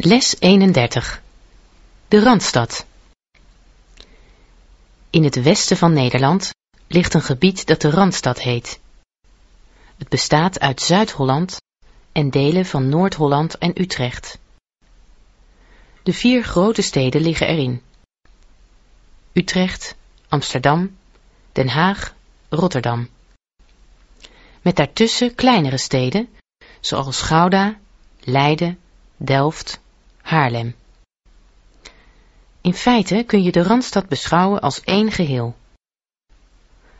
Les 31. De Randstad. In het westen van Nederland ligt een gebied dat de Randstad heet. Het bestaat uit Zuid-Holland en delen van Noord-Holland en Utrecht. De vier grote steden liggen erin. Utrecht, Amsterdam, Den Haag, Rotterdam. Met daartussen kleinere steden, zoals Gouda, Leiden, Delft, Haarlem. In feite kun je de Randstad beschouwen als één geheel.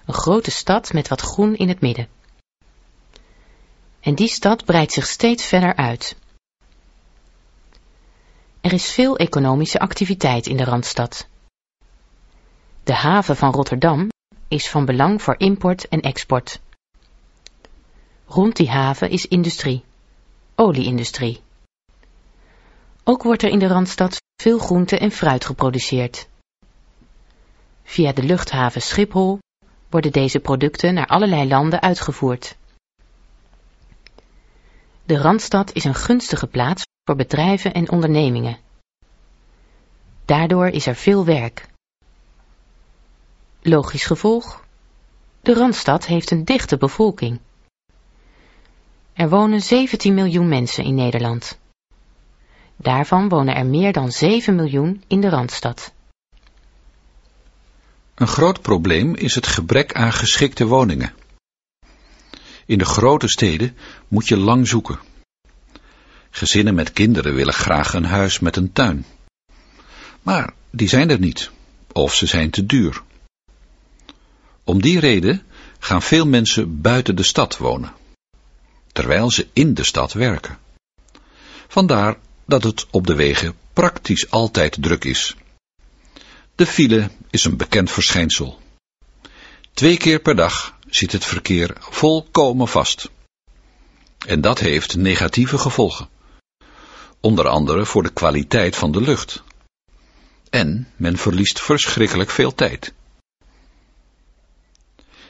Een grote stad met wat groen in het midden. En die stad breidt zich steeds verder uit. Er is veel economische activiteit in de Randstad. De haven van Rotterdam is van belang voor import en export. Rond die haven is industrie, olieindustrie. Ook wordt er in de Randstad veel groente en fruit geproduceerd. Via de luchthaven Schiphol worden deze producten naar allerlei landen uitgevoerd. De Randstad is een gunstige plaats voor bedrijven en ondernemingen. Daardoor is er veel werk. Logisch gevolg. De Randstad heeft een dichte bevolking. Er wonen 17 miljoen mensen in Nederland. Daarvan wonen er meer dan 7 miljoen in de Randstad. Een groot probleem is het gebrek aan geschikte woningen. In de grote steden moet je lang zoeken. Gezinnen met kinderen willen graag een huis met een tuin. Maar die zijn er niet, of ze zijn te duur. Om die reden gaan veel mensen buiten de stad wonen, terwijl ze in de stad werken. Vandaar dat het op de wegen praktisch altijd druk is. De file is een bekend verschijnsel. Twee keer per dag zit het verkeer volkomen vast. En dat heeft negatieve gevolgen. Onder andere voor de kwaliteit van de lucht. En men verliest verschrikkelijk veel tijd.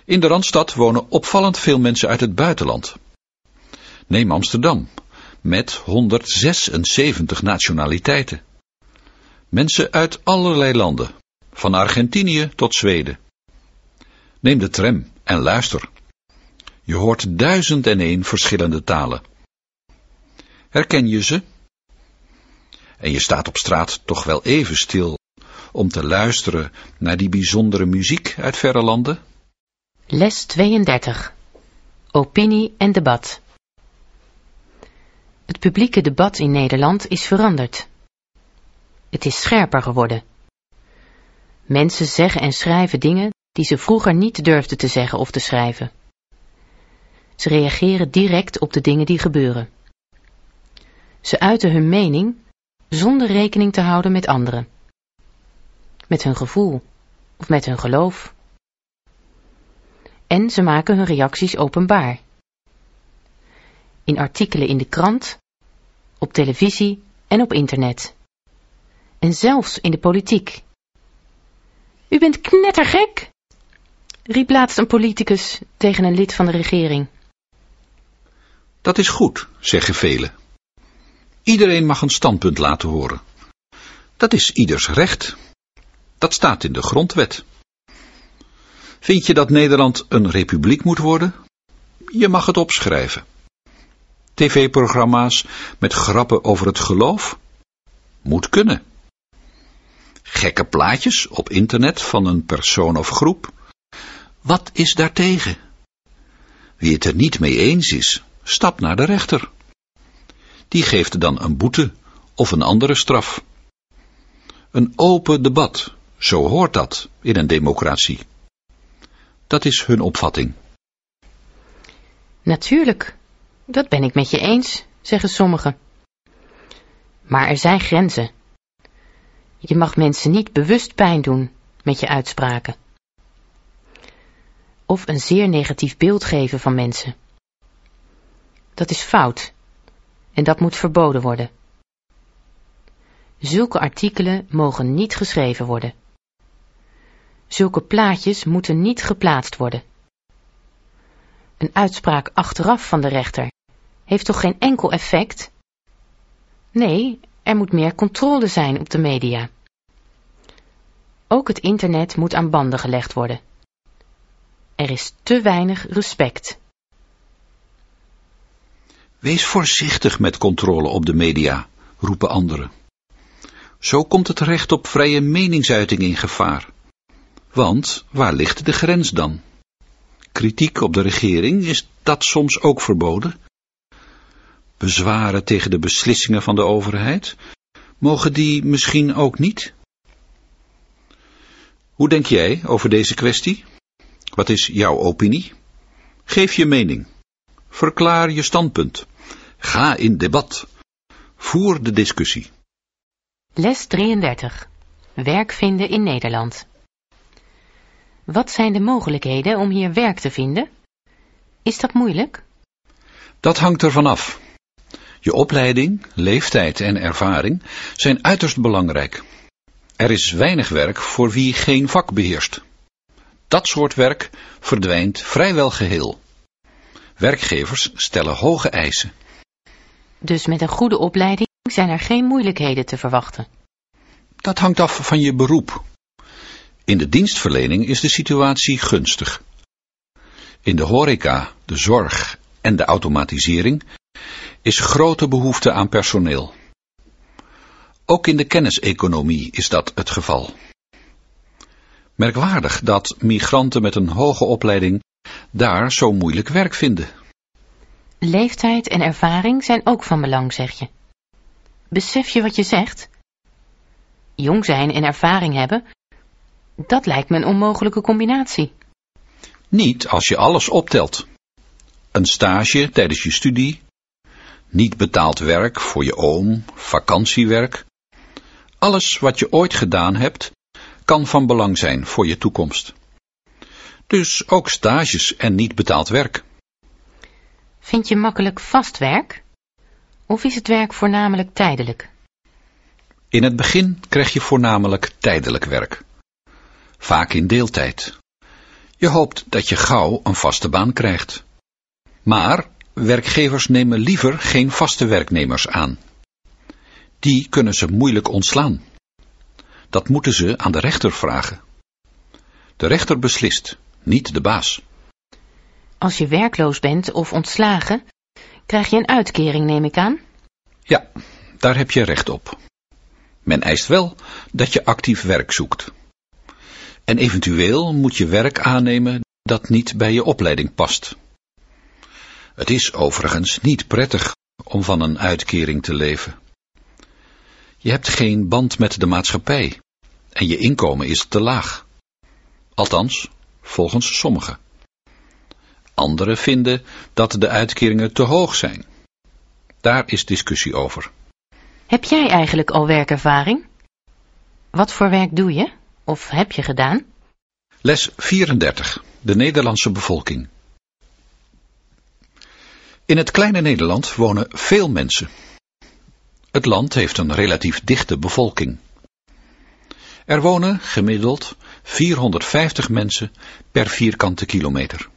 In de Randstad wonen opvallend veel mensen uit het buitenland. Neem Amsterdam, met 176 nationaliteiten. Mensen uit allerlei landen, van Argentinië tot Zweden. Neem de tram en luister. Je hoort duizend en één verschillende talen. Herken je ze? En je staat op straat toch wel even stil om te luisteren naar die bijzondere muziek uit verre landen? Les 32. Opinie en debat. Het publieke debat in Nederland is veranderd. Het is scherper geworden. Mensen zeggen en schrijven dingen die ze vroeger niet durfden te zeggen of te schrijven. Ze reageren direct op de dingen die gebeuren. Ze uiten hun mening zonder rekening te houden met anderen. Met hun gevoel of met hun geloof. En ze maken hun reacties openbaar. In artikelen in de krant, op televisie en op internet. En zelfs in de politiek. U bent knettergek, riep laatst een politicus tegen een lid van de regering. Dat is goed, zeggen velen. Iedereen mag een standpunt laten horen. Dat is ieders recht. Dat staat in de grondwet. Vind je dat Nederland een republiek moet worden? Je mag het opschrijven. TV-programma's met grappen over het geloof? Moet kunnen. Gekke plaatjes op internet van een persoon of groep? Wat is daartegen? Wie het er niet mee eens is, stap naar de rechter. Die geeft dan een boete of een andere straf. Een open debat, zo hoort dat in een democratie. Dat is hun opvatting. Natuurlijk, dat ben ik met je eens, zeggen sommigen. Maar er zijn grenzen. Je mag mensen niet bewust pijn doen met je uitspraken. Of een zeer negatief beeld geven van mensen. Dat is fout. En dat moet verboden worden. Zulke artikelen mogen niet geschreven worden. Zulke plaatjes moeten niet geplaatst worden. Een uitspraak achteraf van de rechter heeft toch geen enkel effect? Nee, er moet meer controle zijn op de media. Ook het internet moet aan banden gelegd worden. Er is te weinig respect. Wees voorzichtig met controle op de media, roepen anderen. Zo komt het recht op vrije meningsuiting in gevaar. Want waar ligt de grens dan? Kritiek op de regering, is dat soms ook verboden? Bezwaren tegen de beslissingen van de overheid, mogen die misschien ook niet? Hoe denk jij over deze kwestie? Wat is jouw opinie? Geef je mening. Verklaar je standpunt. Ga in debat. Voer de discussie. Les 33. Werk vinden in Nederland. Wat zijn de mogelijkheden om hier werk te vinden? Is dat moeilijk? Dat hangt ervan af. Je opleiding, leeftijd en ervaring zijn uiterst belangrijk. Er is weinig werk voor wie geen vak beheerst. Dat soort werk verdwijnt vrijwel geheel. Werkgevers stellen hoge eisen. Dus met een goede opleiding zijn er geen moeilijkheden te verwachten. Dat hangt af van je beroep. In de dienstverlening is de situatie gunstig. In de horeca, de zorg en de automatisering is grote behoefte aan personeel. Ook in de kenniseconomie is dat het geval. Merkwaardig dat migranten met een hoge opleiding daar zo moeilijk werk vinden. Leeftijd en ervaring zijn ook van belang, zeg je. Besef je wat je zegt? Jong zijn en ervaring hebben, dat lijkt me een onmogelijke combinatie. Niet als je alles optelt. Een stage tijdens je studie, niet betaald werk voor je oom, vakantiewerk. Alles wat je ooit gedaan hebt, kan van belang zijn voor je toekomst. Dus ook stages en niet betaald werk. Vind je makkelijk vast werk? Of is het werk voornamelijk tijdelijk? In het begin krijg je voornamelijk tijdelijk werk. Vaak in deeltijd. Je hoopt dat je gauw een vaste baan krijgt. Maar werkgevers nemen liever geen vaste werknemers aan. Die kunnen ze moeilijk ontslaan. Dat moeten ze aan de rechter vragen. De rechter beslist, niet de baas. Als je werkloos bent of ontslagen, krijg je een uitkering, neem ik aan? Ja, daar heb je recht op. Men eist wel dat je actief werk zoekt. En eventueel moet je werk aannemen dat niet bij je opleiding past. Het is overigens niet prettig om van een uitkering te leven. Je hebt geen band met de maatschappij en je inkomen is te laag. Althans, volgens sommigen. Anderen vinden dat de uitkeringen te hoog zijn. Daar is discussie over. Heb jij eigenlijk al werkervaring? Wat voor werk doe je? Of heb je gedaan? Les 34. De Nederlandse bevolking. In het kleine Nederland wonen veel mensen. Het land heeft een relatief dichte bevolking. Er wonen gemiddeld 450 mensen per vierkante kilometer.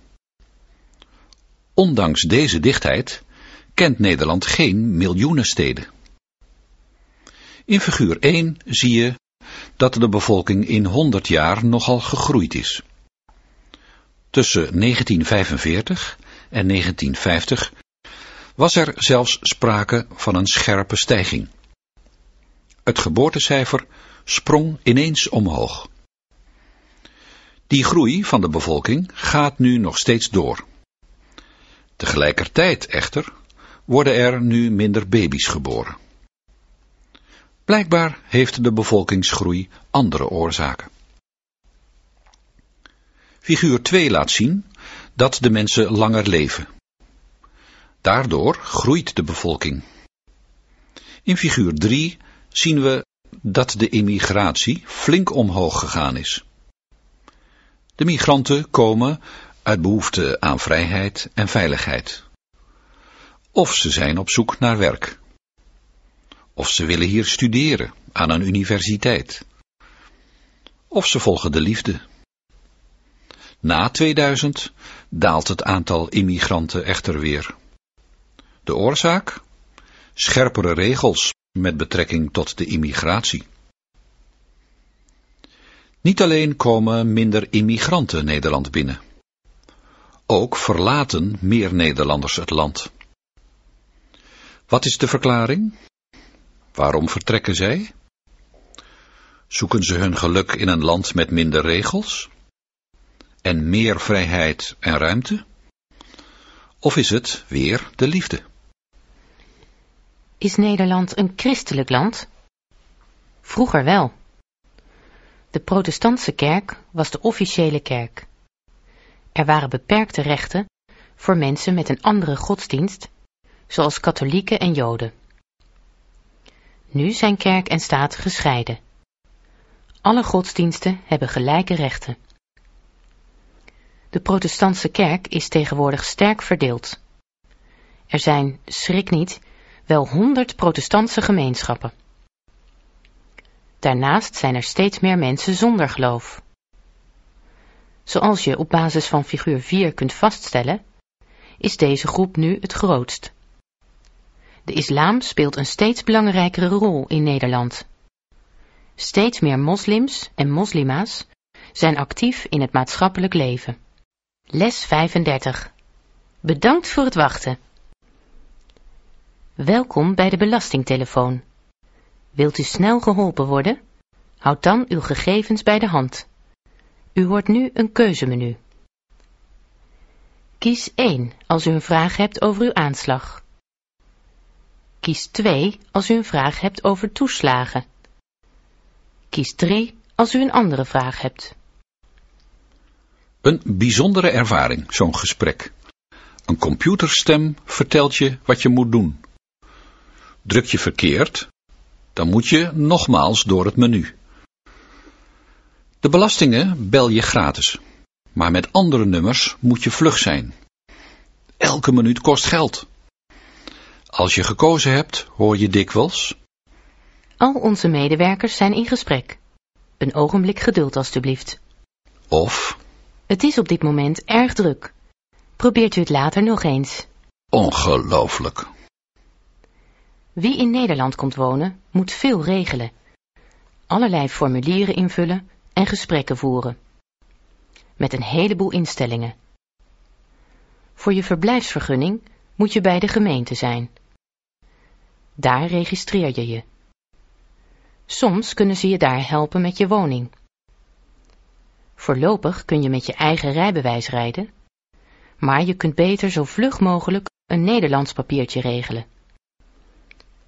Ondanks deze dichtheid kent Nederland geen miljoenensteden. In figuur 1 zie je dat de bevolking in 100 jaar nogal gegroeid is. Tussen 1945 en 1950 was er zelfs sprake van een scherpe stijging. Het geboortecijfer sprong ineens omhoog. Die groei van de bevolking gaat nu nog steeds door. Tegelijkertijd echter worden er nu minder baby's geboren. Blijkbaar heeft de bevolkingsgroei andere oorzaken. Figuur 2 laat zien dat de mensen langer leven. Daardoor groeit de bevolking. In figuur 3 zien we dat de immigratie flink omhoog gegaan is. De migranten komen uit behoefte aan vrijheid en veiligheid. Of ze zijn op zoek naar werk. Of ze willen hier studeren aan een universiteit. Of ze volgen de liefde. Na 2000 daalt het aantal immigranten echter weer. De oorzaak? Scherpere regels met betrekking tot de immigratie. Niet alleen komen minder immigranten Nederland binnen. Ook verlaten meer Nederlanders het land. Wat is de verklaring? Waarom vertrekken zij? Zoeken ze hun geluk in een land met minder regels? En meer vrijheid en ruimte? Of is het weer de liefde? Is Nederland een christelijk land? Vroeger wel. De protestantse kerk was de officiële kerk. Er waren beperkte rechten voor mensen met een andere godsdienst, zoals katholieken en joden. Nu zijn kerk en staat gescheiden. Alle godsdiensten hebben gelijke rechten. De protestantse kerk is tegenwoordig sterk verdeeld. Er zijn, schrik niet, wel honderd protestantse gemeenschappen. Daarnaast zijn er steeds meer mensen zonder geloof. Zoals je op basis van figuur 4 kunt vaststellen, is deze groep nu het grootst. De islam speelt een steeds belangrijkere rol in Nederland. Steeds meer moslims en moslima's zijn actief in het maatschappelijk leven. Les 35. Bedankt voor het wachten. Welkom bij de Belastingtelefoon. Wilt u snel geholpen worden? Houd dan uw gegevens bij de hand. U hoort nu een keuzemenu. Kies 1 als u een vraag hebt over uw aanslag. Kies 2 als u een vraag hebt over toeslagen. Kies 3 als u een andere vraag hebt. Een bijzondere ervaring, zo'n gesprek. Een computerstem vertelt je wat je moet doen. Druk je verkeerd, dan moet je nogmaals door het menu. De belastingen bel je gratis, maar met andere nummers moet je vlug zijn. Elke minuut kost geld. Als je gekozen hebt, hoor je dikwijls... Al onze medewerkers zijn in gesprek. Een ogenblik geduld alstublieft. Of... Het is op dit moment erg druk. Probeert u het later nog eens. Ongelooflijk. Wie in Nederland komt wonen, moet veel regelen. Allerlei formulieren invullen en gesprekken voeren. Met een heleboel instellingen. Voor je verblijfsvergunning moet je bij de gemeente zijn. Daar registreer je je. Soms kunnen ze je daar helpen met je woning. Voorlopig kun je met je eigen rijbewijs rijden, maar je kunt beter zo vlug mogelijk een Nederlands papiertje regelen.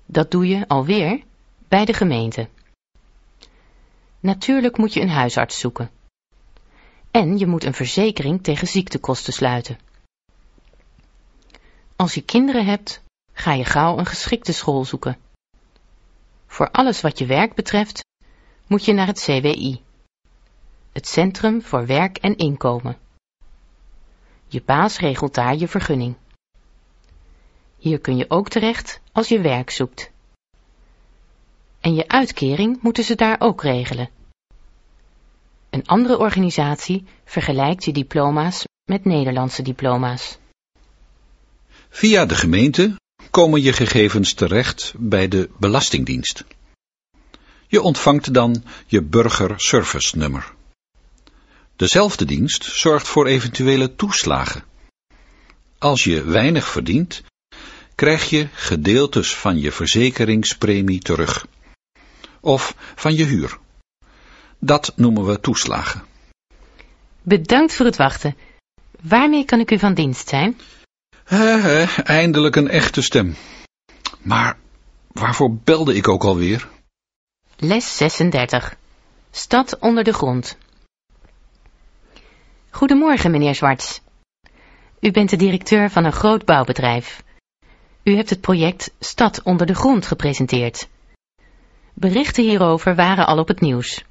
Dat doe je alweer bij de gemeente. Natuurlijk moet je een huisarts zoeken. En je moet een verzekering tegen ziektekosten sluiten. Als je kinderen hebt, ga je gauw een geschikte school zoeken. Voor alles wat je werk betreft, moet je naar het CWI, het Centrum voor Werk en Inkomen. Je baas regelt daar je vergunning. Hier kun je ook terecht als je werk zoekt. En je uitkering moeten ze daar ook regelen. Een andere organisatie vergelijkt je diploma's met Nederlandse diploma's. Via de gemeente komen je gegevens terecht bij de Belastingdienst. Je ontvangt dan je burgerservice nummer. Dezelfde dienst zorgt voor eventuele toeslagen. Als je weinig verdient, krijg je gedeeltes van je verzekeringspremie terug. Of van je huur. Dat noemen we toeslagen. Bedankt voor het wachten. Waarmee kan ik u van dienst zijn? He, he, eindelijk een echte stem. Maar waarvoor belde ik ook alweer? Les 36. Stad onder de grond. Goedemorgen, meneer Zwarts. U bent de directeur van een groot bouwbedrijf. U hebt het project Stad onder de grond gepresenteerd. Berichten hierover waren al op het nieuws.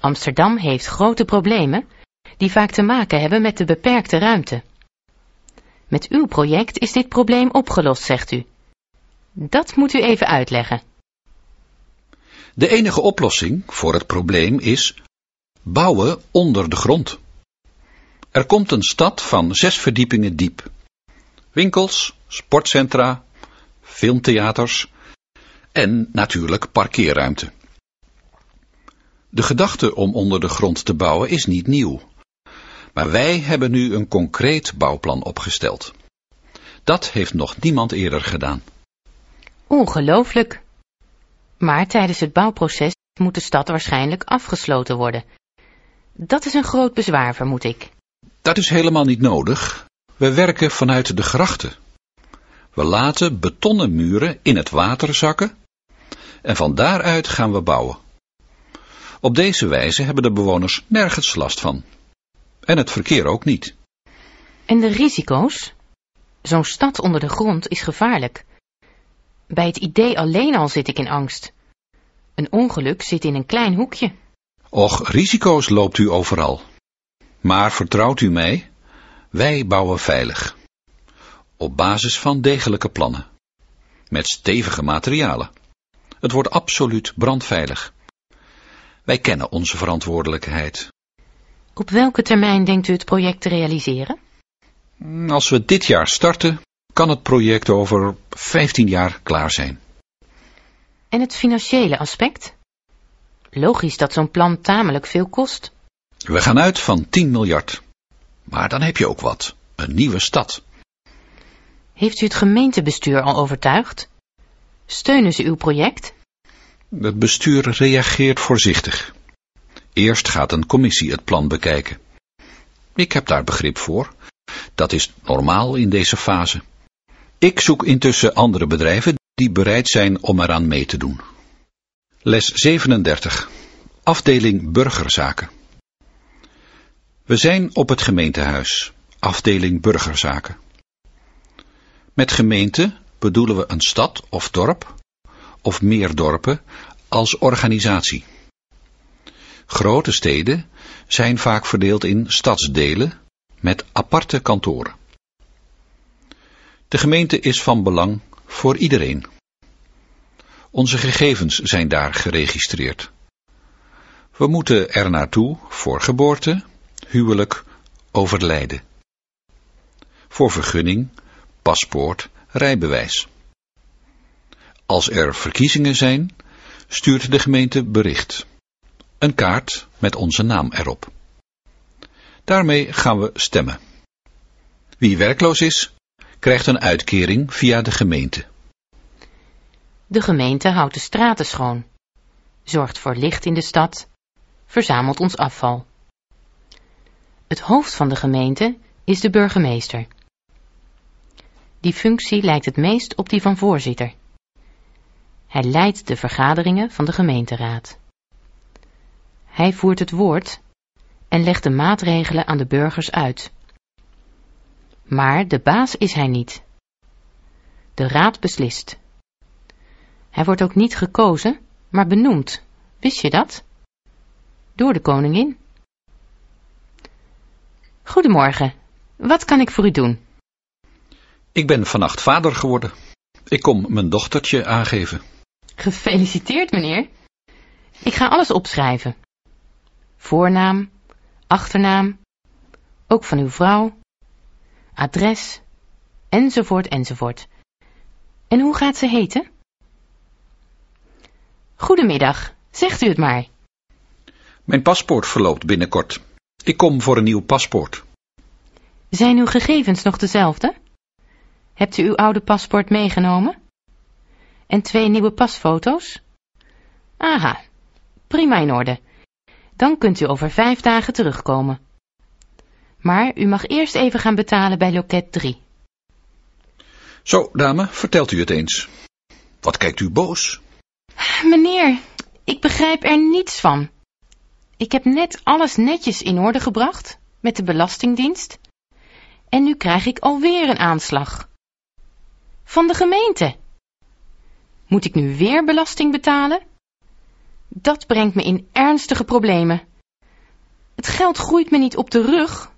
Amsterdam heeft grote problemen die vaak te maken hebben met de beperkte ruimte. Met uw project is dit probleem opgelost, zegt u. Dat moet u even uitleggen. De enige oplossing voor het probleem is bouwen onder de grond. Er komt een stad van zes verdiepingen diep. Winkels, sportcentra, filmtheaters en natuurlijk parkeerruimte. De gedachte om onder de grond te bouwen is niet nieuw. Maar wij hebben nu een concreet bouwplan opgesteld. Dat heeft nog niemand eerder gedaan. Ongelooflijk. Maar tijdens het bouwproces moet de stad waarschijnlijk afgesloten worden. Dat is een groot bezwaar, vermoed ik. Dat is helemaal niet nodig. We werken vanuit de grachten. We laten betonnen muren in het water zakken en van daaruit gaan we bouwen. Op deze wijze hebben de bewoners nergens last van. En het verkeer ook niet. En de risico's? Zo'n stad onder de grond is gevaarlijk. Bij het idee alleen al zit ik in angst. Een ongeluk zit in een klein hoekje. Och, risico's loopt u overal. Maar vertrouwt u mij, wij bouwen veilig. Op basis van degelijke plannen. Met stevige materialen. Het wordt absoluut brandveilig. Wij kennen onze verantwoordelijkheid. Op welke termijn denkt u het project te realiseren? Als we dit jaar starten, kan het project over 15 jaar klaar zijn. En het financiële aspect? Logisch dat zo'n plan tamelijk veel kost. We gaan uit van 10 miljard. Maar dan heb je ook wat. Een nieuwe stad. Heeft u het gemeentebestuur al overtuigd? Steunen ze uw project? Het bestuur reageert voorzichtig. Eerst gaat een commissie het plan bekijken. Ik heb daar begrip voor. Dat is normaal in deze fase. Ik zoek intussen andere bedrijven die bereid zijn om eraan mee te doen. Les 37. Afdeling Burgerzaken. We zijn op het gemeentehuis, afdeling Burgerzaken. Met gemeente bedoelen we een stad of dorp, of meer dorpen, als organisatie. Grote steden zijn vaak verdeeld in stadsdelen met aparte kantoren. De gemeente is van belang voor iedereen. Onze gegevens zijn daar geregistreerd. We moeten er naartoe voor geboorte, huwelijk, overlijden. Voor vergunning, paspoort, rijbewijs. Als er verkiezingen zijn, stuurt de gemeente bericht. Een kaart met onze naam erop. Daarmee gaan we stemmen. Wie werkloos is, krijgt een uitkering via de gemeente. De gemeente houdt de straten schoon, zorgt voor licht in de stad, verzamelt ons afval. Het hoofd van de gemeente is de burgemeester. Die functie lijkt het meest op die van voorzitter. Hij leidt de vergaderingen van de gemeenteraad. Hij voert het woord en legt de maatregelen aan de burgers uit. Maar de baas is hij niet. De raad beslist. Hij wordt ook niet gekozen, maar benoemd. Wist je dat? Door de koningin. Goedemorgen. Wat kan ik voor u doen? Ik ben vannacht vader geworden. Ik kom mijn dochtertje aangeven. Gefeliciteerd, meneer. Ik ga alles opschrijven. Voornaam, achternaam, ook van uw vrouw, adres, enzovoort, enzovoort. En hoe gaat ze heten? Goedemiddag, zegt u het maar. Mijn paspoort verloopt binnenkort. Ik kom voor een nieuw paspoort. Zijn uw gegevens nog dezelfde? Hebt u uw oude paspoort meegenomen? En twee nieuwe pasfoto's? Aha, prima in orde. Dan kunt u over vijf dagen terugkomen. Maar u mag eerst even gaan betalen bij loket 3. Zo, dame, vertelt u het eens. Wat kijkt u boos? Meneer, ik begrijp er niets van. Ik heb net alles netjes in orde gebracht met de Belastingdienst. En nu krijg ik alweer een aanslag. Van de gemeente. Moet ik nu weer belasting betalen? Dat brengt me in ernstige problemen. Het geld groeit me niet op de rug,